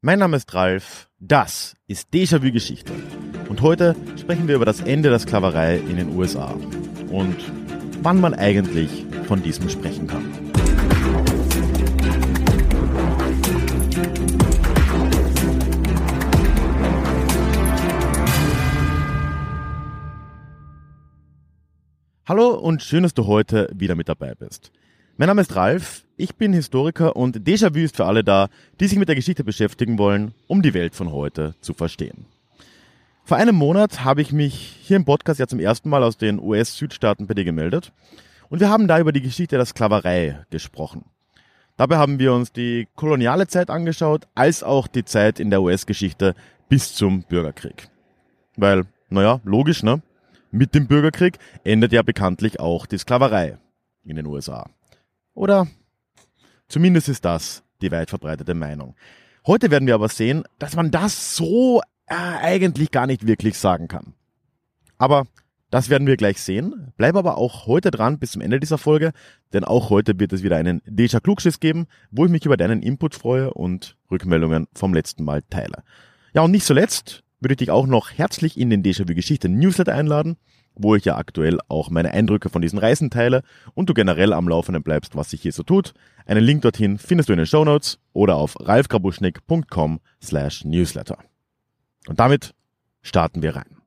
Mein Name ist Ralf, das ist Déjà-vu Geschichte. Und heute sprechen wir über das Ende der Sklaverei in den USA und wann man eigentlich von diesem sprechen kann. Hallo und schön, dass du heute wieder mit dabei bist. Mein Name ist Ralf, ich bin Historiker und Déjà-vu ist für alle da, die sich mit der Geschichte beschäftigen wollen, um die Welt von heute zu verstehen. Vor einem Monat habe ich mich hier im Podcast ja zum ersten Mal aus den US-Südstaaten bei dir gemeldet und wir haben da über die Geschichte der Sklaverei gesprochen. Dabei haben wir uns die koloniale Zeit angeschaut, als auch die Zeit in der US-Geschichte bis zum Bürgerkrieg. Weil, naja, logisch, ne? Mit dem Bürgerkrieg endet ja bekanntlich auch die Sklaverei in den USA. Oder zumindest ist das die weit verbreitete Meinung. Heute werden wir aber sehen, dass man das so äh, eigentlich gar nicht wirklich sagen kann. Aber das werden wir gleich sehen. Bleib aber auch heute dran bis zum Ende dieser Folge, denn auch heute wird es wieder einen Deja Klugschiss geben, wo ich mich über deinen Input freue und Rückmeldungen vom letzten Mal teile. Ja, und nicht zuletzt würde ich dich auch noch herzlich in den Déjà-vu Geschichte Newsletter einladen wo ich ja aktuell auch meine Eindrücke von diesen Reisen teile und du generell am Laufenden bleibst, was sich hier so tut. Einen Link dorthin findest du in den Show Notes oder auf ralfgrabuschnick.com slash newsletter. Und damit starten wir rein.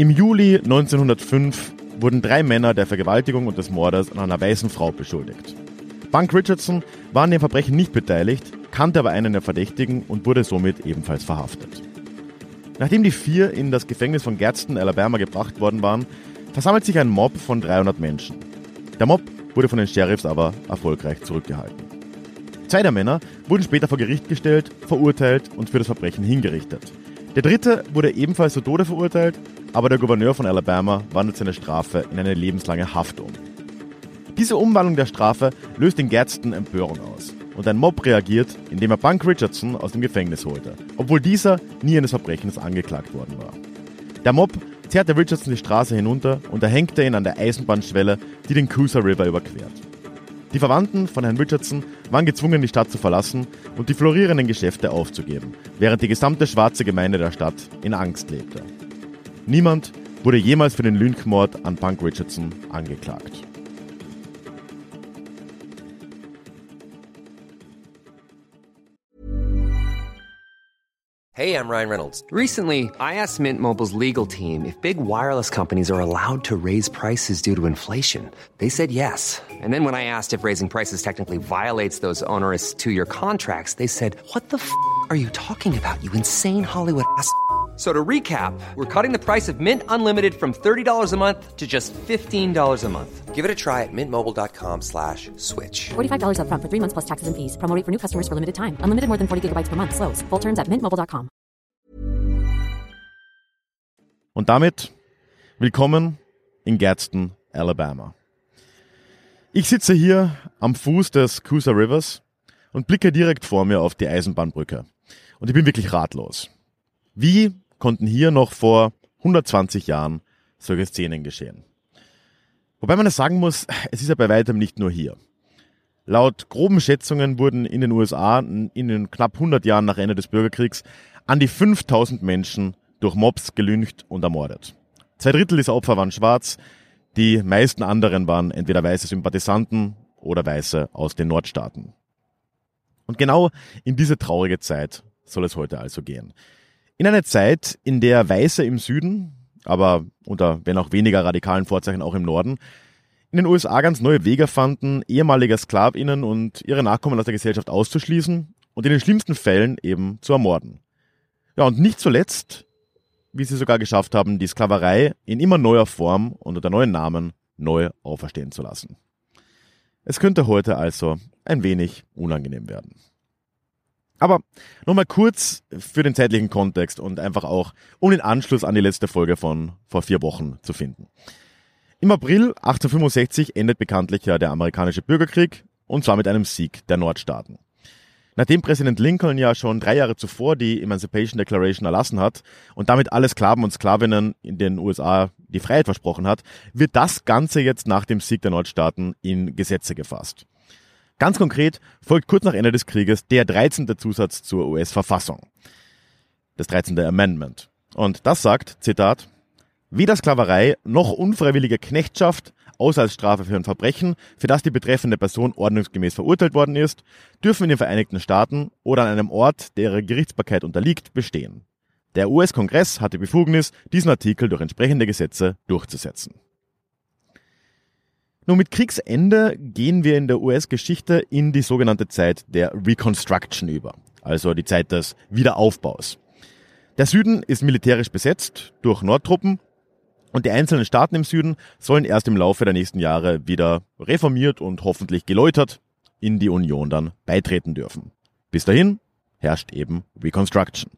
Im Juli 1905 wurden drei Männer der Vergewaltigung und des Mordes an einer weißen Frau beschuldigt. Bunk Richardson war an dem Verbrechen nicht beteiligt, kannte aber einen der Verdächtigen und wurde somit ebenfalls verhaftet. Nachdem die vier in das Gefängnis von Gadsden, Alabama gebracht worden waren, versammelt sich ein Mob von 300 Menschen. Der Mob wurde von den Sheriffs aber erfolgreich zurückgehalten. Zwei der Männer wurden später vor Gericht gestellt, verurteilt und für das Verbrechen hingerichtet. Der dritte wurde ebenfalls zu Tode verurteilt, aber der Gouverneur von Alabama wandelt seine Strafe in eine lebenslange Haft um. Diese Umwandlung der Strafe löst in Gadsden Empörung aus und ein Mob reagiert, indem er Bunk Richardson aus dem Gefängnis holte, obwohl dieser nie eines Verbrechens angeklagt worden war. Der Mob zerrte Richardson die Straße hinunter und erhängte ihn an der Eisenbahnschwelle, die den Coosa River überquert. Die Verwandten von Herrn Richardson waren gezwungen, die Stadt zu verlassen und die florierenden Geschäfte aufzugeben, während die gesamte schwarze Gemeinde der Stadt in Angst lebte. Niemand wurde jemals für den Lynchmord an Punk Richardson angeklagt. Hey, I'm Ryan Reynolds. Recently, I asked Mint Mobile's legal team if big wireless companies are allowed to raise prices due to inflation. They said yes. And then when I asked if raising prices technically violates those onerous two-year contracts, they said, "What the f*** are you talking about? You insane Hollywood ass." So to recap, we're cutting the price of Mint Unlimited from $30 a month to just $15 a month. Give it a try at mintmobile.com slash switch. $45 up front for three months plus taxes and fees. Promo for new customers for limited time. Unlimited more than 40 gigabytes per month. Slows. Full terms at mintmobile.com. Und damit willkommen in Gadsden, Alabama. Ich sitze hier am Fuß des Coosa Rivers und blicke direkt vor mir auf die Eisenbahnbrücke. Und ich bin wirklich ratlos. Wie konnten hier noch vor 120 Jahren solche Szenen geschehen. Wobei man es sagen muss, es ist ja bei weitem nicht nur hier. Laut groben Schätzungen wurden in den USA in den knapp 100 Jahren nach Ende des Bürgerkriegs an die 5000 Menschen durch Mobs gelüncht und ermordet. Zwei Drittel dieser Opfer waren schwarz, die meisten anderen waren entweder weiße Sympathisanten oder Weiße aus den Nordstaaten. Und genau in diese traurige Zeit soll es heute also gehen. In eine Zeit, in der Weiße im Süden, aber unter wenn auch weniger radikalen Vorzeichen auch im Norden, in den USA ganz neue Wege fanden, ehemalige Sklavinnen und ihre Nachkommen aus der Gesellschaft auszuschließen und in den schlimmsten Fällen eben zu ermorden. Ja, und nicht zuletzt, wie sie sogar geschafft haben, die Sklaverei in immer neuer Form und unter neuen Namen neu auferstehen zu lassen. Es könnte heute also ein wenig unangenehm werden. Aber nochmal kurz für den zeitlichen Kontext und einfach auch, um den Anschluss an die letzte Folge von vor vier Wochen zu finden. Im April 1865 endet bekanntlich ja der amerikanische Bürgerkrieg und zwar mit einem Sieg der Nordstaaten. Nachdem Präsident Lincoln ja schon drei Jahre zuvor die Emancipation Declaration erlassen hat und damit alle Sklaven und Sklavinnen in den USA die Freiheit versprochen hat, wird das Ganze jetzt nach dem Sieg der Nordstaaten in Gesetze gefasst. Ganz konkret folgt kurz nach Ende des Krieges der 13. Zusatz zur US-Verfassung. Das 13. Amendment. Und das sagt, Zitat, Weder Sklaverei noch unfreiwillige Knechtschaft, außer als Strafe für ein Verbrechen, für das die betreffende Person ordnungsgemäß verurteilt worden ist, dürfen in den Vereinigten Staaten oder an einem Ort, der ihrer Gerichtsbarkeit unterliegt, bestehen. Der US-Kongress hat die Befugnis, diesen Artikel durch entsprechende Gesetze durchzusetzen. Nun, mit Kriegsende gehen wir in der US-Geschichte in die sogenannte Zeit der Reconstruction über, also die Zeit des Wiederaufbaus. Der Süden ist militärisch besetzt durch Nordtruppen und die einzelnen Staaten im Süden sollen erst im Laufe der nächsten Jahre wieder reformiert und hoffentlich geläutert in die Union dann beitreten dürfen. Bis dahin herrscht eben Reconstruction.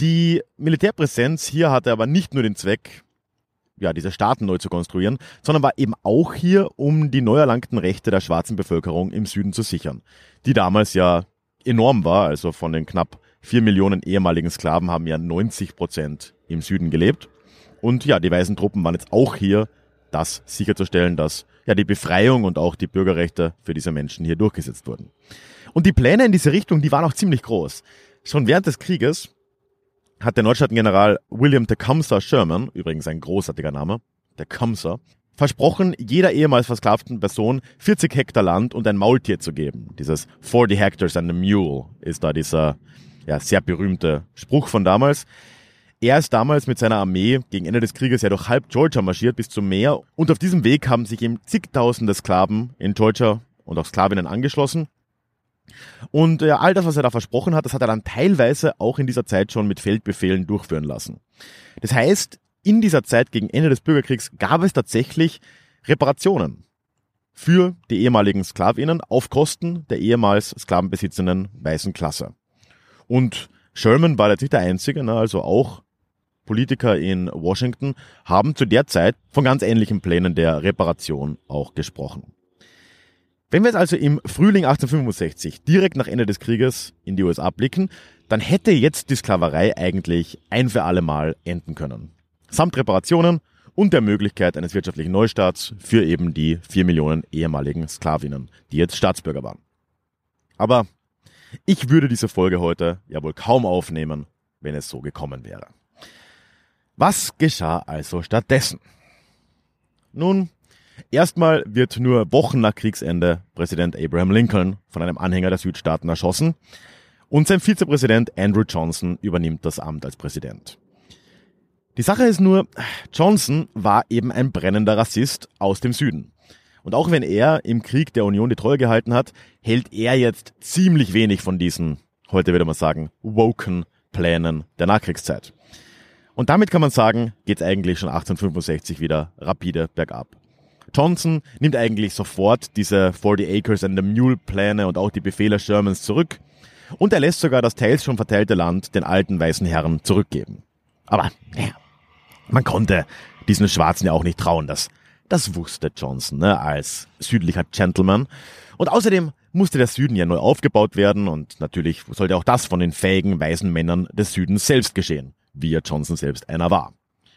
Die Militärpräsenz hier hatte aber nicht nur den Zweck, ja, diese Staaten neu zu konstruieren, sondern war eben auch hier, um die neu erlangten Rechte der schwarzen Bevölkerung im Süden zu sichern, die damals ja enorm war, also von den knapp vier Millionen ehemaligen Sklaven haben ja 90 Prozent im Süden gelebt. Und ja, die weißen Truppen waren jetzt auch hier, das sicherzustellen, dass ja die Befreiung und auch die Bürgerrechte für diese Menschen hier durchgesetzt wurden. Und die Pläne in diese Richtung, die waren auch ziemlich groß. Schon während des Krieges hat der Nordstaatengeneral William Tecumseh Sherman, übrigens ein großartiger Name, Tecumseh, versprochen, jeder ehemals versklavten Person 40 Hektar Land und ein Maultier zu geben. Dieses 40 Hectares and a Mule ist da dieser ja, sehr berühmte Spruch von damals. Er ist damals mit seiner Armee gegen Ende des Krieges ja durch halb Georgia marschiert bis zum Meer und auf diesem Weg haben sich ihm zigtausende Sklaven in Georgia und auch Sklavinnen angeschlossen. Und äh, all das, was er da versprochen hat, das hat er dann teilweise auch in dieser Zeit schon mit Feldbefehlen durchführen lassen. Das heißt, in dieser Zeit gegen Ende des Bürgerkriegs gab es tatsächlich Reparationen für die ehemaligen Sklavinnen auf Kosten der ehemals sklavenbesitzenden weißen Klasse. Und Sherman war jetzt nicht der Einzige, ne, also auch Politiker in Washington haben zu der Zeit von ganz ähnlichen Plänen der Reparation auch gesprochen. Wenn wir jetzt also im Frühling 1865 direkt nach Ende des Krieges in die USA blicken, dann hätte jetzt die Sklaverei eigentlich ein für alle Mal enden können. Samt Reparationen und der Möglichkeit eines wirtschaftlichen Neustarts für eben die vier Millionen ehemaligen Sklavinnen, die jetzt Staatsbürger waren. Aber ich würde diese Folge heute ja wohl kaum aufnehmen, wenn es so gekommen wäre. Was geschah also stattdessen? Nun, erstmal wird nur Wochen nach Kriegsende Präsident Abraham Lincoln von einem Anhänger der Südstaaten erschossen und sein Vizepräsident Andrew Johnson übernimmt das Amt als Präsident. Die Sache ist nur, Johnson war eben ein brennender Rassist aus dem Süden. Und auch wenn er im Krieg der Union die Treue gehalten hat, hält er jetzt ziemlich wenig von diesen, heute würde man sagen, woken Plänen der Nachkriegszeit. Und damit kann man sagen, geht es eigentlich schon 1865 wieder rapide bergab. Johnson nimmt eigentlich sofort diese 40 Acres and the Mule Pläne und auch die Befehle Shermans zurück und er lässt sogar das teils schon verteilte Land den alten weißen Herren zurückgeben. Aber ja, man konnte diesen Schwarzen ja auch nicht trauen, das, das wusste Johnson ne, als südlicher Gentleman. Und außerdem musste der Süden ja neu aufgebaut werden und natürlich sollte auch das von den fähigen weißen Männern des Südens selbst geschehen wie ja Johnson selbst einer war.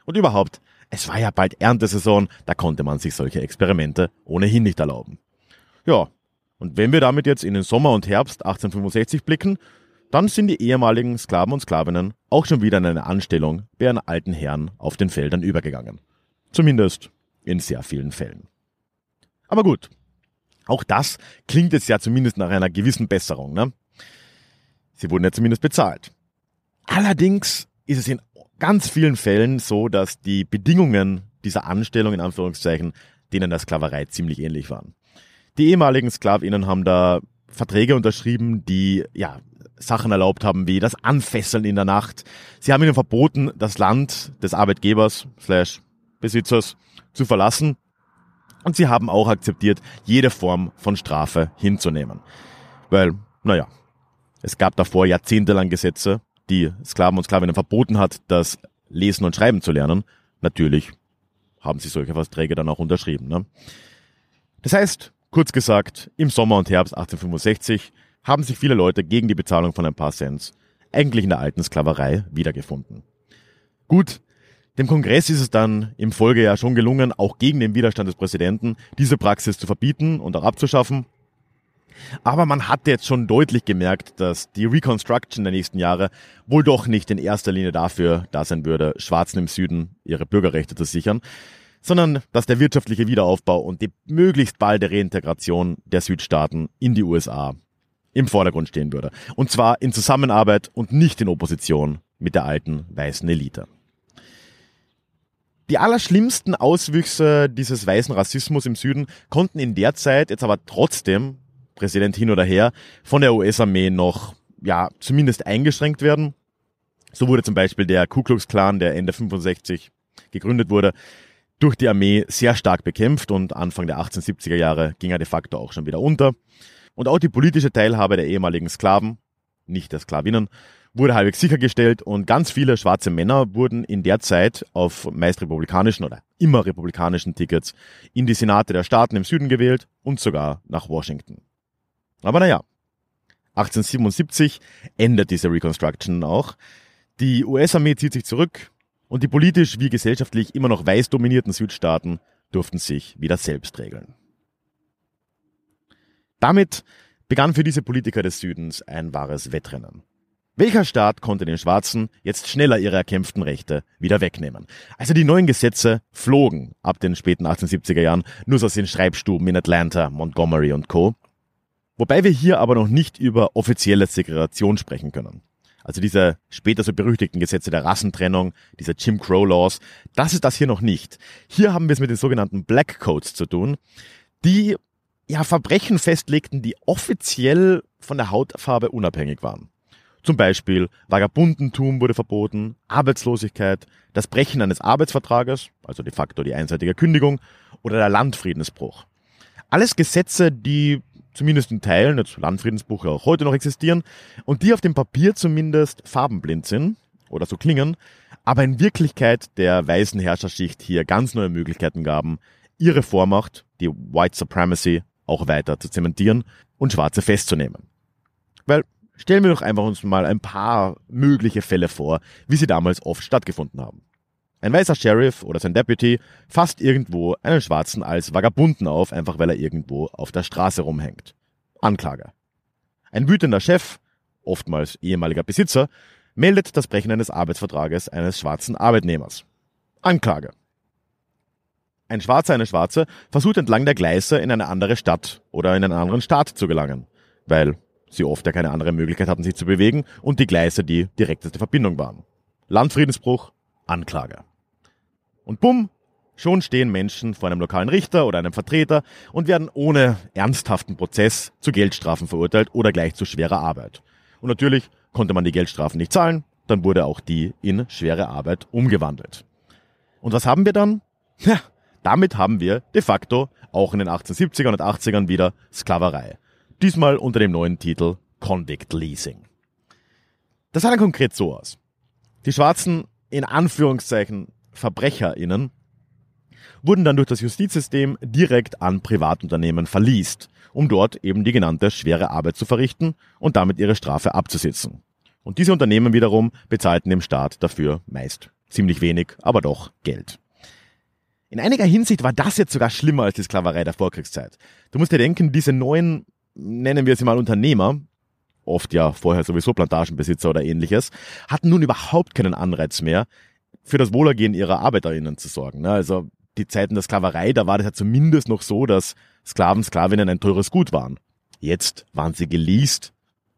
Und überhaupt, es war ja bald Erntesaison, da konnte man sich solche Experimente ohnehin nicht erlauben. Ja, und wenn wir damit jetzt in den Sommer und Herbst 1865 blicken, dann sind die ehemaligen Sklaven und Sklavinnen auch schon wieder in eine Anstellung bei ihren alten Herren auf den Feldern übergegangen. Zumindest in sehr vielen Fällen. Aber gut, auch das klingt jetzt ja zumindest nach einer gewissen Besserung. Ne? Sie wurden ja zumindest bezahlt. Allerdings ist es in ganz vielen Fällen so, dass die Bedingungen dieser Anstellung in Anführungszeichen denen der Sklaverei ziemlich ähnlich waren. Die ehemaligen Sklavinnen haben da Verträge unterschrieben, die ja Sachen erlaubt haben wie das Anfesseln in der Nacht. Sie haben ihnen verboten, das Land des Arbeitgebers slash Besitzers zu verlassen. Und sie haben auch akzeptiert, jede Form von Strafe hinzunehmen. Weil, naja, es gab davor jahrzehntelang Gesetze, die Sklaven und Sklavinnen verboten hat, das Lesen und Schreiben zu lernen. Natürlich haben sie solche Verträge dann auch unterschrieben. Ne? Das heißt, kurz gesagt, im Sommer und Herbst 1865 haben sich viele Leute gegen die Bezahlung von ein paar Cents eigentlich in der alten Sklaverei wiedergefunden. Gut, dem Kongress ist es dann im Folgejahr schon gelungen, auch gegen den Widerstand des Präsidenten, diese Praxis zu verbieten und auch abzuschaffen. Aber man hatte jetzt schon deutlich gemerkt, dass die Reconstruction der nächsten Jahre wohl doch nicht in erster Linie dafür da sein würde, Schwarzen im Süden ihre Bürgerrechte zu sichern, sondern dass der wirtschaftliche Wiederaufbau und die möglichst balde Reintegration der Südstaaten in die USA im Vordergrund stehen würde. Und zwar in Zusammenarbeit und nicht in Opposition mit der alten weißen Elite. Die allerschlimmsten Auswüchse dieses weißen Rassismus im Süden konnten in der Zeit jetzt aber trotzdem Präsident hin oder her, von der US-Armee noch, ja, zumindest eingeschränkt werden. So wurde zum Beispiel der Ku Klux Klan, der Ende 65 gegründet wurde, durch die Armee sehr stark bekämpft und Anfang der 1870er Jahre ging er de facto auch schon wieder unter. Und auch die politische Teilhabe der ehemaligen Sklaven, nicht der Sklavinnen, wurde halbwegs sichergestellt und ganz viele schwarze Männer wurden in der Zeit auf meist republikanischen oder immer republikanischen Tickets in die Senate der Staaten im Süden gewählt und sogar nach Washington. Aber naja, 1877 endet diese Reconstruction auch. Die US-Armee zieht sich zurück und die politisch wie gesellschaftlich immer noch weiß dominierten Südstaaten durften sich wieder selbst regeln. Damit begann für diese Politiker des Südens ein wahres Wettrennen. Welcher Staat konnte den Schwarzen jetzt schneller ihre erkämpften Rechte wieder wegnehmen? Also die neuen Gesetze flogen ab den späten 1870er Jahren nur so aus den Schreibstuben in Atlanta, Montgomery und Co. Wobei wir hier aber noch nicht über offizielle Segregation sprechen können. Also diese später so berüchtigten Gesetze der Rassentrennung, diese Jim Crow Laws, das ist das hier noch nicht. Hier haben wir es mit den sogenannten Black Codes zu tun, die ja Verbrechen festlegten, die offiziell von der Hautfarbe unabhängig waren. Zum Beispiel Vagabundentum wurde verboten, Arbeitslosigkeit, das Brechen eines Arbeitsvertrages, also de facto die einseitige Kündigung, oder der Landfriedensbruch. Alles Gesetze, die zumindest in Teilen, jetzt Landfriedensbuch ja auch heute noch existieren, und die auf dem Papier zumindest farbenblind sind oder so klingen, aber in Wirklichkeit der weißen Herrscherschicht hier ganz neue Möglichkeiten gaben, ihre Vormacht, die White Supremacy, auch weiter zu zementieren und Schwarze festzunehmen. Weil stellen wir doch einfach uns mal ein paar mögliche Fälle vor, wie sie damals oft stattgefunden haben. Ein weißer Sheriff oder sein Deputy fasst irgendwo einen Schwarzen als Vagabunden auf, einfach weil er irgendwo auf der Straße rumhängt. Anklage. Ein wütender Chef, oftmals ehemaliger Besitzer, meldet das Brechen eines Arbeitsvertrages eines schwarzen Arbeitnehmers. Anklage. Ein Schwarzer, eine Schwarze versucht entlang der Gleise in eine andere Stadt oder in einen anderen Staat zu gelangen, weil sie oft ja keine andere Möglichkeit hatten, sich zu bewegen und die Gleise die direkteste Verbindung waren. Landfriedensbruch, Anklage. Und bumm, schon stehen Menschen vor einem lokalen Richter oder einem Vertreter und werden ohne ernsthaften Prozess zu Geldstrafen verurteilt oder gleich zu schwerer Arbeit. Und natürlich konnte man die Geldstrafen nicht zahlen, dann wurde auch die in schwere Arbeit umgewandelt. Und was haben wir dann? Ja, damit haben wir de facto auch in den 1870ern und 80ern wieder Sklaverei. Diesmal unter dem neuen Titel Convict Leasing. Das sah dann konkret so aus. Die Schwarzen in Anführungszeichen VerbrecherInnen wurden dann durch das Justizsystem direkt an Privatunternehmen verliest, um dort eben die genannte schwere Arbeit zu verrichten und damit ihre Strafe abzusitzen. Und diese Unternehmen wiederum bezahlten dem Staat dafür meist ziemlich wenig, aber doch Geld. In einiger Hinsicht war das jetzt sogar schlimmer als die Sklaverei der Vorkriegszeit. Du musst dir denken, diese neuen, nennen wir sie mal Unternehmer, oft ja vorher sowieso Plantagenbesitzer oder ähnliches, hatten nun überhaupt keinen Anreiz mehr, für das Wohlergehen ihrer ArbeiterInnen zu sorgen. Ne? Also die Zeiten der Sklaverei, da war das ja zumindest noch so, dass Sklaven, Sklavinnen ein teures Gut waren. Jetzt waren sie geleast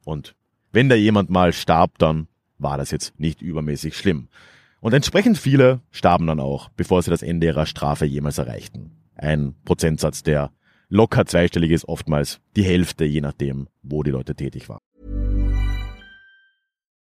und wenn da jemand mal starb, dann war das jetzt nicht übermäßig schlimm. Und entsprechend viele starben dann auch, bevor sie das Ende ihrer Strafe jemals erreichten. Ein Prozentsatz, der locker zweistellig ist, oftmals die Hälfte, je nachdem, wo die Leute tätig waren.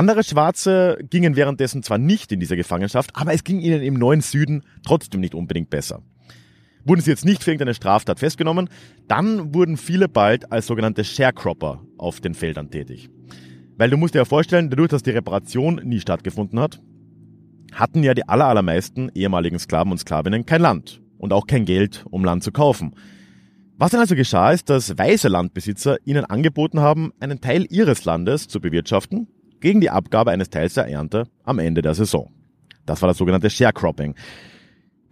Andere Schwarze gingen währenddessen zwar nicht in diese Gefangenschaft, aber es ging ihnen im neuen Süden trotzdem nicht unbedingt besser. Wurden sie jetzt nicht für irgendeine Straftat festgenommen, dann wurden viele bald als sogenannte Sharecropper auf den Feldern tätig. Weil du musst dir ja vorstellen, dadurch, dass die Reparation nie stattgefunden hat, hatten ja die allermeisten ehemaligen Sklaven und Sklavinnen kein Land und auch kein Geld, um Land zu kaufen. Was dann also geschah, ist, dass weiße Landbesitzer ihnen angeboten haben, einen Teil ihres Landes zu bewirtschaften, gegen die Abgabe eines Teils der Ernte am Ende der Saison. Das war das sogenannte Sharecropping.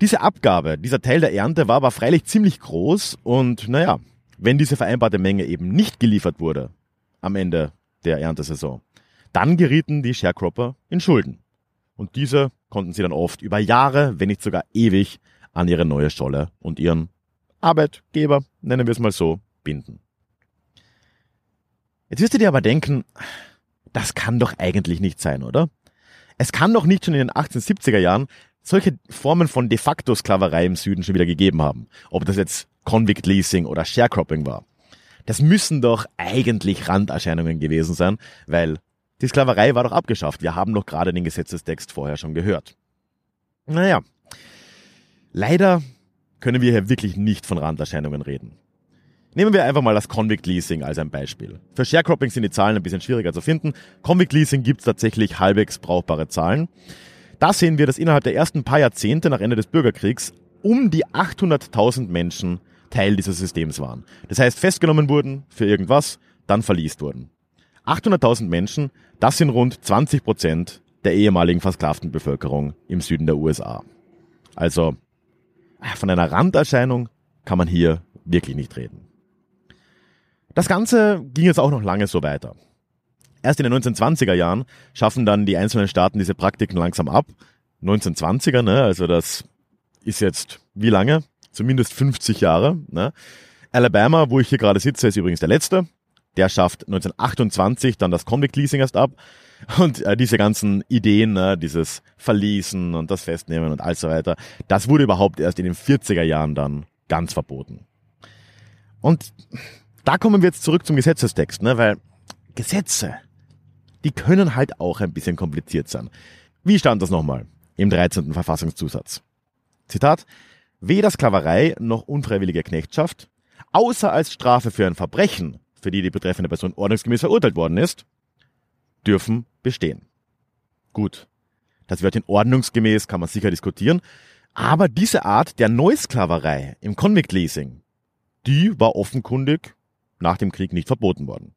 Diese Abgabe, dieser Teil der Ernte war aber freilich ziemlich groß und naja, wenn diese vereinbarte Menge eben nicht geliefert wurde am Ende der Erntesaison, dann gerieten die Sharecropper in Schulden. Und diese konnten sie dann oft über Jahre, wenn nicht sogar ewig, an ihre neue Scholle und ihren Arbeitgeber, nennen wir es mal so, binden. Jetzt wirst du dir aber denken, das kann doch eigentlich nicht sein, oder? Es kann doch nicht schon in den 1870er Jahren solche Formen von de facto Sklaverei im Süden schon wieder gegeben haben. Ob das jetzt Convict Leasing oder Sharecropping war. Das müssen doch eigentlich Randerscheinungen gewesen sein, weil die Sklaverei war doch abgeschafft. Wir haben doch gerade den Gesetzestext vorher schon gehört. Naja, leider können wir hier wirklich nicht von Randerscheinungen reden. Nehmen wir einfach mal das Convict Leasing als ein Beispiel. Für Sharecropping sind die Zahlen ein bisschen schwieriger zu finden. Convict Leasing gibt es tatsächlich halbwegs brauchbare Zahlen. Da sehen wir, dass innerhalb der ersten paar Jahrzehnte nach Ende des Bürgerkriegs um die 800.000 Menschen Teil dieses Systems waren. Das heißt, festgenommen wurden für irgendwas, dann verliest wurden. 800.000 Menschen, das sind rund 20 Prozent der ehemaligen versklavten Bevölkerung im Süden der USA. Also von einer Randerscheinung kann man hier wirklich nicht reden. Das Ganze ging jetzt auch noch lange so weiter. Erst in den 1920er Jahren schaffen dann die einzelnen Staaten diese Praktiken langsam ab. 1920er, ne, also das ist jetzt wie lange? Zumindest 50 Jahre. Ne? Alabama, wo ich hier gerade sitze, ist übrigens der letzte. Der schafft 1928 dann das Convict Leasing erst ab. Und äh, diese ganzen Ideen, ne, dieses Verließen und das Festnehmen und all so weiter, das wurde überhaupt erst in den 40er Jahren dann ganz verboten. Und da kommen wir jetzt zurück zum Gesetzestext, ne? weil Gesetze, die können halt auch ein bisschen kompliziert sein. Wie stand das nochmal im 13. Verfassungszusatz? Zitat, weder Sklaverei noch unfreiwillige Knechtschaft, außer als Strafe für ein Verbrechen, für die die betreffende Person ordnungsgemäß verurteilt worden ist, dürfen bestehen. Gut, das wird in ordnungsgemäß, kann man sicher diskutieren, aber diese Art der Neusklaverei im Convict Leasing, die war offenkundig nach dem Krieg nicht verboten worden.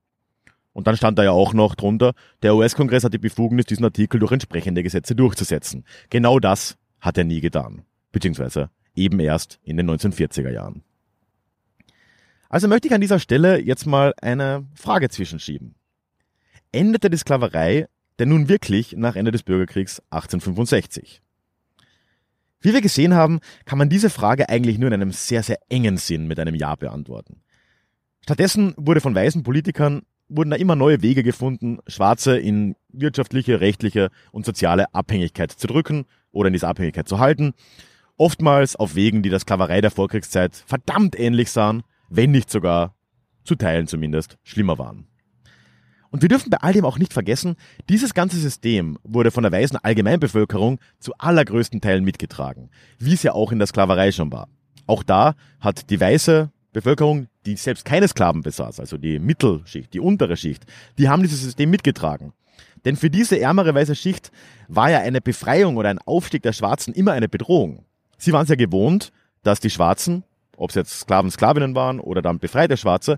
Und dann stand da ja auch noch drunter, der US-Kongress hat die Befugnis, diesen Artikel durch entsprechende Gesetze durchzusetzen. Genau das hat er nie getan. Beziehungsweise eben erst in den 1940er Jahren. Also möchte ich an dieser Stelle jetzt mal eine Frage zwischenschieben. Endete die Sklaverei denn nun wirklich nach Ende des Bürgerkriegs 1865? Wie wir gesehen haben, kann man diese Frage eigentlich nur in einem sehr, sehr engen Sinn mit einem Ja beantworten. Stattdessen wurde von weißen Politikern wurden da immer neue Wege gefunden, Schwarze in wirtschaftliche, rechtliche und soziale Abhängigkeit zu drücken oder in diese Abhängigkeit zu halten. Oftmals auf Wegen, die der Sklaverei der Vorkriegszeit verdammt ähnlich sahen, wenn nicht sogar zu Teilen zumindest schlimmer waren. Und wir dürfen bei all dem auch nicht vergessen, dieses ganze System wurde von der weißen Allgemeinbevölkerung zu allergrößten Teilen mitgetragen, wie es ja auch in der Sklaverei schon war. Auch da hat die weiße Bevölkerung, die selbst keine Sklaven besaß, also die Mittelschicht, die untere Schicht, die haben dieses System mitgetragen. Denn für diese ärmere weiße Schicht war ja eine Befreiung oder ein Aufstieg der Schwarzen immer eine Bedrohung. Sie waren es ja gewohnt, dass die Schwarzen, ob es jetzt Sklaven, Sklavinnen waren oder dann befreite Schwarze,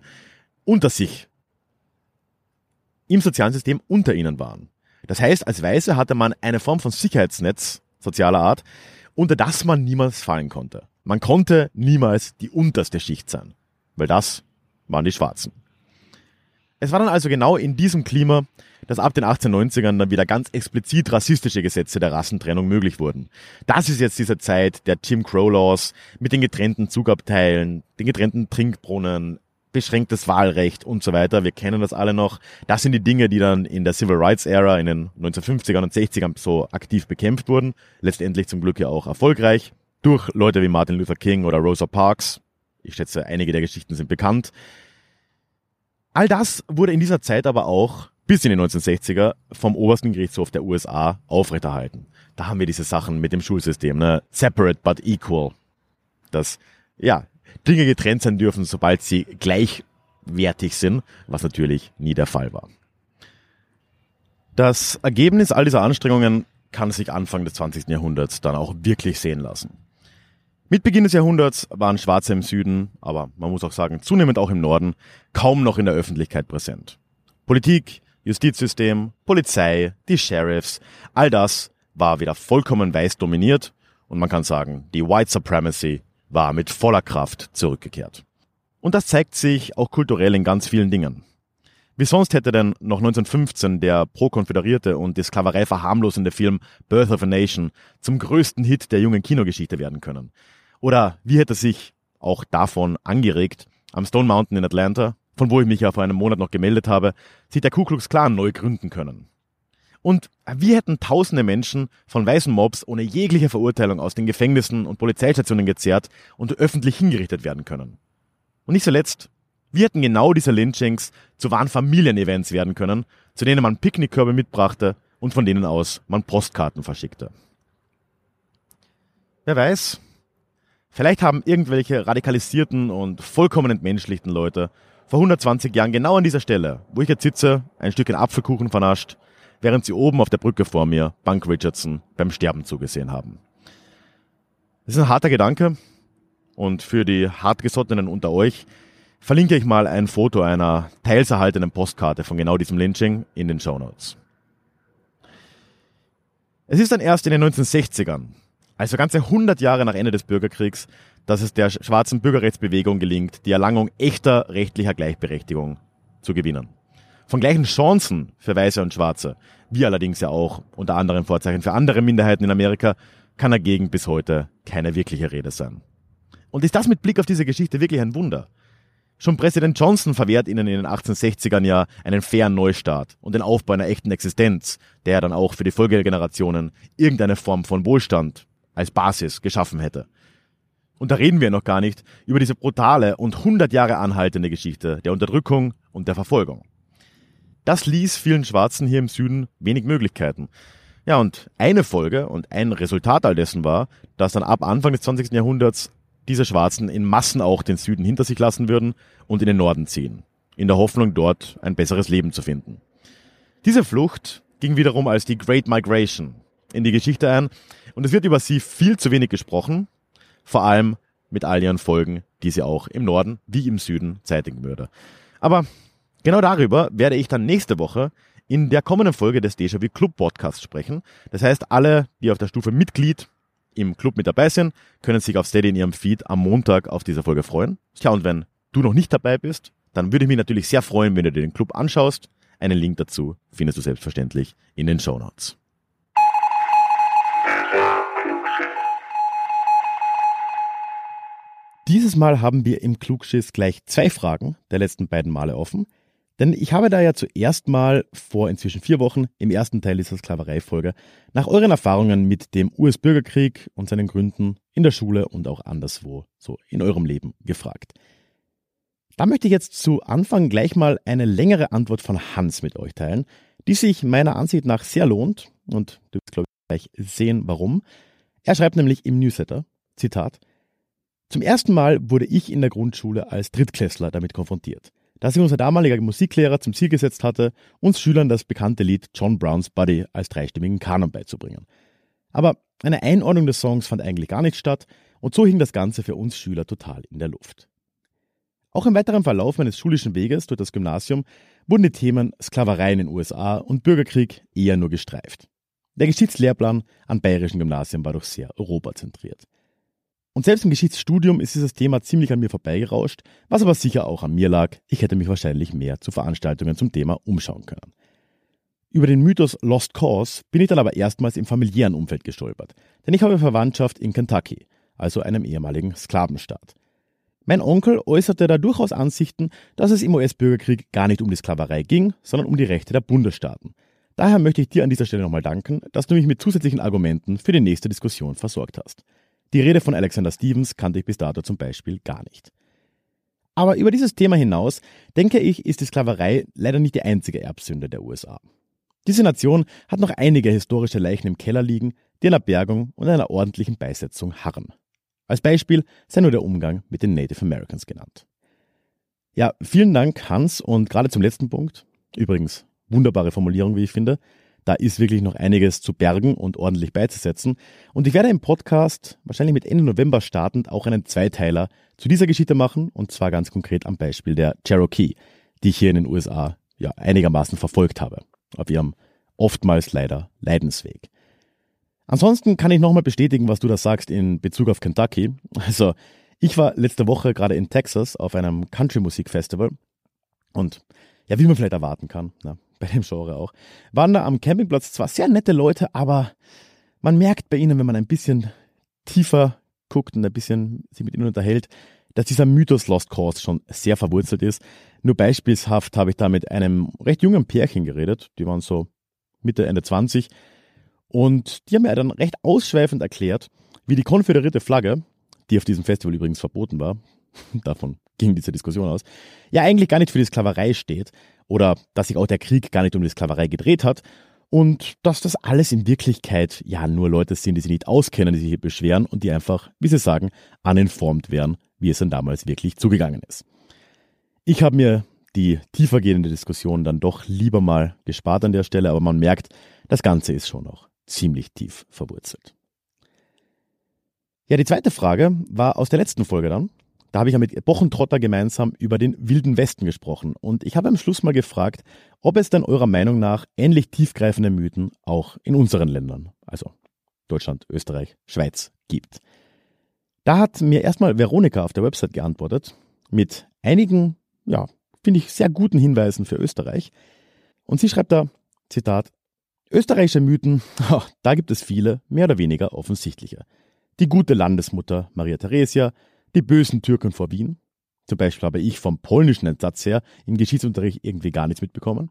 unter sich im sozialen System unter ihnen waren. Das heißt, als Weiße hatte man eine Form von Sicherheitsnetz sozialer Art, unter das man niemals fallen konnte. Man konnte niemals die unterste Schicht sein, weil das waren die Schwarzen. Es war dann also genau in diesem Klima, dass ab den 1890ern dann wieder ganz explizit rassistische Gesetze der Rassentrennung möglich wurden. Das ist jetzt diese Zeit der Jim Crow Laws mit den getrennten Zugabteilen, den getrennten Trinkbrunnen, beschränktes Wahlrecht und so weiter. Wir kennen das alle noch. Das sind die Dinge, die dann in der Civil Rights Era in den 1950ern und 60ern so aktiv bekämpft wurden. Letztendlich zum Glück ja auch erfolgreich durch Leute wie Martin Luther King oder Rosa Parks. Ich schätze, einige der Geschichten sind bekannt. All das wurde in dieser Zeit aber auch bis in die 1960er vom obersten Gerichtshof der USA aufrechterhalten. Da haben wir diese Sachen mit dem Schulsystem, ne? Separate but equal. Dass, ja, Dinge getrennt sein dürfen, sobald sie gleichwertig sind, was natürlich nie der Fall war. Das Ergebnis all dieser Anstrengungen kann sich Anfang des 20. Jahrhunderts dann auch wirklich sehen lassen. Mit Beginn des Jahrhunderts waren Schwarze im Süden, aber man muss auch sagen zunehmend auch im Norden, kaum noch in der Öffentlichkeit präsent. Politik, Justizsystem, Polizei, die Sheriffs, all das war wieder vollkommen weiß dominiert und man kann sagen, die White Supremacy war mit voller Kraft zurückgekehrt. Und das zeigt sich auch kulturell in ganz vielen Dingen. Wie sonst hätte denn noch 1915 der pro-konföderierte und die Sklaverei verharmlosende Film Birth of a Nation zum größten Hit der jungen Kinogeschichte werden können? Oder wie hätte sich auch davon angeregt am Stone Mountain in Atlanta, von wo ich mich ja vor einem Monat noch gemeldet habe, sich der Ku Klux Klan neu gründen können? Und wie hätten tausende Menschen von weißen Mobs ohne jegliche Verurteilung aus den Gefängnissen und Polizeistationen gezerrt und öffentlich hingerichtet werden können? Und nicht zuletzt, wie hätten genau diese Lynchings zu wahren Familienevents werden können, zu denen man Picknickkörbe mitbrachte und von denen aus man Postkarten verschickte? Wer weiß, vielleicht haben irgendwelche radikalisierten und vollkommen entmenschlichten Leute vor 120 Jahren genau an dieser Stelle, wo ich jetzt sitze, ein Stückchen Apfelkuchen vernascht während sie oben auf der Brücke vor mir Bank Richardson beim Sterben zugesehen haben. Das ist ein harter Gedanke und für die hartgesottenen unter euch verlinke ich mal ein Foto einer teils erhaltenen Postkarte von genau diesem Lynching in den Show Notes. Es ist dann erst in den 1960ern, also ganze 100 Jahre nach Ende des Bürgerkriegs, dass es der schwarzen Bürgerrechtsbewegung gelingt, die Erlangung echter rechtlicher Gleichberechtigung zu gewinnen. Von gleichen Chancen für Weiße und Schwarze, wie allerdings ja auch unter anderem Vorzeichen für andere Minderheiten in Amerika, kann dagegen bis heute keine wirkliche Rede sein. Und ist das mit Blick auf diese Geschichte wirklich ein Wunder? Schon Präsident Johnson verwehrt ihnen in den 1860ern ja einen fairen Neustart und den Aufbau einer echten Existenz, der dann auch für die Folgegenerationen irgendeine Form von Wohlstand als Basis geschaffen hätte. Und da reden wir noch gar nicht über diese brutale und 100 Jahre anhaltende Geschichte der Unterdrückung und der Verfolgung. Das ließ vielen Schwarzen hier im Süden wenig Möglichkeiten. Ja, und eine Folge und ein Resultat all dessen war, dass dann ab Anfang des 20. Jahrhunderts diese Schwarzen in Massen auch den Süden hinter sich lassen würden und in den Norden ziehen, in der Hoffnung, dort ein besseres Leben zu finden. Diese Flucht ging wiederum als die Great Migration in die Geschichte ein und es wird über sie viel zu wenig gesprochen, vor allem mit all ihren Folgen, die sie auch im Norden wie im Süden zeitigen würde. Aber Genau darüber werde ich dann nächste Woche in der kommenden Folge des Déjà-vu Club Podcasts sprechen. Das heißt, alle, die auf der Stufe Mitglied im Club mit dabei sind, können sich auf Steady in ihrem Feed am Montag auf diese Folge freuen. Tja, und wenn du noch nicht dabei bist, dann würde ich mich natürlich sehr freuen, wenn du dir den Club anschaust. Einen Link dazu findest du selbstverständlich in den Show Notes. Dieses Mal haben wir im Klugschiss gleich zwei Fragen der letzten beiden Male offen. Denn ich habe da ja zuerst mal vor inzwischen vier Wochen im ersten Teil dieser Sklaverei-Folge nach euren Erfahrungen mit dem US-Bürgerkrieg und seinen Gründen in der Schule und auch anderswo so in eurem Leben gefragt. Da möchte ich jetzt zu Anfang gleich mal eine längere Antwort von Hans mit euch teilen, die sich meiner Ansicht nach sehr lohnt und du wirst glaube ich gleich sehen, warum. Er schreibt nämlich im Newsletter, Zitat, Zum ersten Mal wurde ich in der Grundschule als Drittklässler damit konfrontiert dass sich unser damaliger Musiklehrer zum Ziel gesetzt hatte, uns Schülern das bekannte Lied John Browns Buddy als dreistimmigen Kanon beizubringen. Aber eine Einordnung des Songs fand eigentlich gar nicht statt und so hing das Ganze für uns Schüler total in der Luft. Auch im weiteren Verlauf meines schulischen Weges durch das Gymnasium wurden die Themen Sklaverei in den USA und Bürgerkrieg eher nur gestreift. Der Geschichtslehrplan an bayerischen Gymnasien war doch sehr europazentriert. Und selbst im Geschichtsstudium ist dieses Thema ziemlich an mir vorbeigerauscht, was aber sicher auch an mir lag. Ich hätte mich wahrscheinlich mehr zu Veranstaltungen zum Thema umschauen können. Über den Mythos Lost Cause bin ich dann aber erstmals im familiären Umfeld gestolpert, denn ich habe Verwandtschaft in Kentucky, also einem ehemaligen Sklavenstaat. Mein Onkel äußerte da durchaus Ansichten, dass es im US-Bürgerkrieg gar nicht um die Sklaverei ging, sondern um die Rechte der Bundesstaaten. Daher möchte ich dir an dieser Stelle nochmal danken, dass du mich mit zusätzlichen Argumenten für die nächste Diskussion versorgt hast. Die Rede von Alexander Stevens kannte ich bis dato zum Beispiel gar nicht. Aber über dieses Thema hinaus, denke ich, ist die Sklaverei leider nicht die einzige Erbsünde der USA. Diese Nation hat noch einige historische Leichen im Keller liegen, die einer Bergung und einer ordentlichen Beisetzung harren. Als Beispiel sei nur der Umgang mit den Native Americans genannt. Ja, vielen Dank, Hans, und gerade zum letzten Punkt. Übrigens, wunderbare Formulierung, wie ich finde. Da ist wirklich noch einiges zu bergen und ordentlich beizusetzen. Und ich werde im Podcast wahrscheinlich mit Ende November startend auch einen Zweiteiler zu dieser Geschichte machen und zwar ganz konkret am Beispiel der Cherokee, die ich hier in den USA ja einigermaßen verfolgt habe, auf ihrem oftmals leider Leidensweg. Ansonsten kann ich nochmal bestätigen, was du da sagst in Bezug auf Kentucky. Also, ich war letzte Woche gerade in Texas auf einem Country-Musik-Festival und ja, wie man vielleicht erwarten kann, ne, bei dem Genre auch, waren da am Campingplatz zwar sehr nette Leute, aber man merkt bei ihnen, wenn man ein bisschen tiefer guckt und ein bisschen sich mit ihnen unterhält, dass dieser Mythos Lost Cause schon sehr verwurzelt ist. Nur beispielshaft habe ich da mit einem recht jungen Pärchen geredet, die waren so Mitte, Ende 20 und die haben mir dann recht ausschweifend erklärt, wie die konföderierte Flagge, die auf diesem Festival übrigens verboten war, davon ging diese Diskussion aus, ja eigentlich gar nicht für die Sklaverei steht oder dass sich auch der Krieg gar nicht um die Sklaverei gedreht hat und dass das alles in Wirklichkeit ja nur Leute sind, die sich nicht auskennen, die sich hier beschweren und die einfach, wie sie sagen, uninformed wären, wie es dann damals wirklich zugegangen ist. Ich habe mir die tiefergehende Diskussion dann doch lieber mal gespart an der Stelle, aber man merkt, das Ganze ist schon noch ziemlich tief verwurzelt. Ja, die zweite Frage war aus der letzten Folge dann. Da habe ich ja mit Bochentrotter gemeinsam über den Wilden Westen gesprochen. Und ich habe am Schluss mal gefragt, ob es denn eurer Meinung nach ähnlich tiefgreifende Mythen auch in unseren Ländern, also Deutschland, Österreich, Schweiz, gibt. Da hat mir erstmal Veronika auf der Website geantwortet mit einigen, ja, finde ich, sehr guten Hinweisen für Österreich. Und sie schreibt da, Zitat, österreichische Mythen, da gibt es viele, mehr oder weniger offensichtliche. Die gute Landesmutter Maria Theresia, die bösen Türken vor Wien. Zum Beispiel habe ich vom polnischen Entsatz her im Geschichtsunterricht irgendwie gar nichts mitbekommen.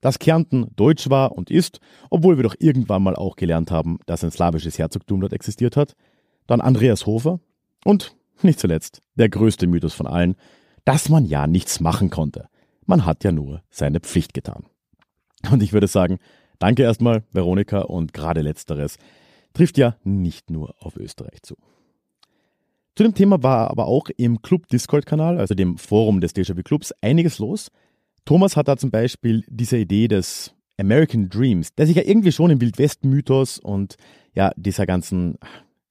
Dass Kärnten deutsch war und ist, obwohl wir doch irgendwann mal auch gelernt haben, dass ein slawisches Herzogtum dort existiert hat. Dann Andreas Hofer und, nicht zuletzt, der größte Mythos von allen, dass man ja nichts machen konnte. Man hat ja nur seine Pflicht getan. Und ich würde sagen, danke erstmal, Veronika, und gerade letzteres trifft ja nicht nur auf Österreich zu. Zu dem Thema war aber auch im Club Discord-Kanal, also dem Forum des Déjà-vu Clubs, einiges los. Thomas hat da zum Beispiel diese Idee des American Dreams, der sich ja irgendwie schon im Wildwest-Mythos und ja, dieser ganzen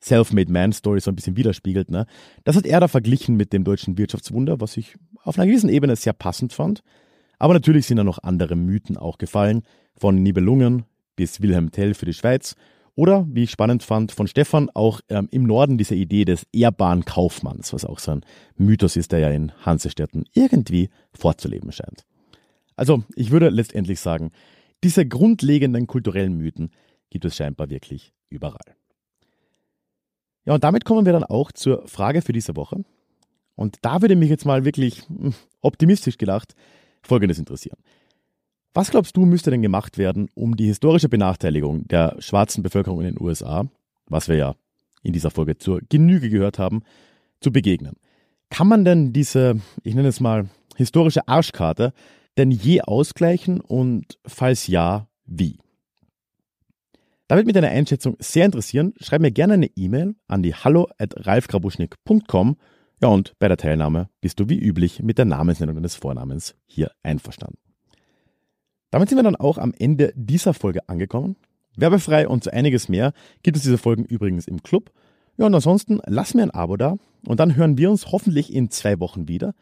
Self-Made Man-Story so ein bisschen widerspiegelt. Ne? Das hat er da verglichen mit dem deutschen Wirtschaftswunder, was ich auf einer gewissen Ebene sehr passend fand. Aber natürlich sind da noch andere Mythen auch gefallen, von Nibelungen bis Wilhelm Tell für die Schweiz oder, wie ich spannend fand, von Stefan auch ähm, im Norden diese Idee des ehrbaren Kaufmanns, was auch so ein Mythos ist, der ja in Hansestädten irgendwie fortzuleben scheint. Also, ich würde letztendlich sagen, diese grundlegenden kulturellen Mythen gibt es scheinbar wirklich überall. Ja, und damit kommen wir dann auch zur Frage für diese Woche. Und da würde mich jetzt mal wirklich hm, optimistisch gedacht Folgendes interessieren. Was glaubst du, müsste denn gemacht werden, um die historische Benachteiligung der schwarzen Bevölkerung in den USA, was wir ja in dieser Folge zur Genüge gehört haben, zu begegnen? Kann man denn diese, ich nenne es mal, historische Arschkarte denn je ausgleichen und falls ja, wie? Da würde mich deine Einschätzung sehr interessieren. Schreib mir gerne eine E-Mail an die hallo at ralfgrabuschnik.com. Ja, und bei der Teilnahme bist du wie üblich mit der Namensnennung deines Vornamens hier einverstanden. Damit sind wir dann auch am Ende dieser Folge angekommen. Werbefrei und so einiges mehr gibt es diese Folgen übrigens im Club. Ja, und ansonsten lass mir ein Abo da und dann hören wir uns hoffentlich in zwei Wochen wieder.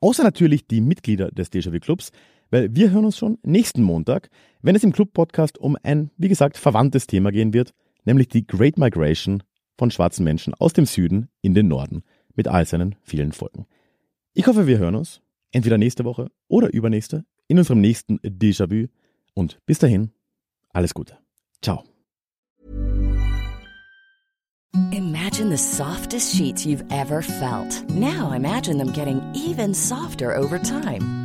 Außer natürlich die Mitglieder des Déjà-vu Clubs, weil wir hören uns schon nächsten Montag, wenn es im Club-Podcast um ein, wie gesagt, verwandtes Thema gehen wird, nämlich die Great Migration von schwarzen Menschen aus dem Süden in den Norden mit all seinen vielen Folgen. Ich hoffe, wir hören uns entweder nächste Woche oder übernächste in unserem nächsten Déjà-vu. Und bis dahin, alles Gute. Ciao. Imagine the softest sheets you've ever felt. Now imagine them getting even softer over time.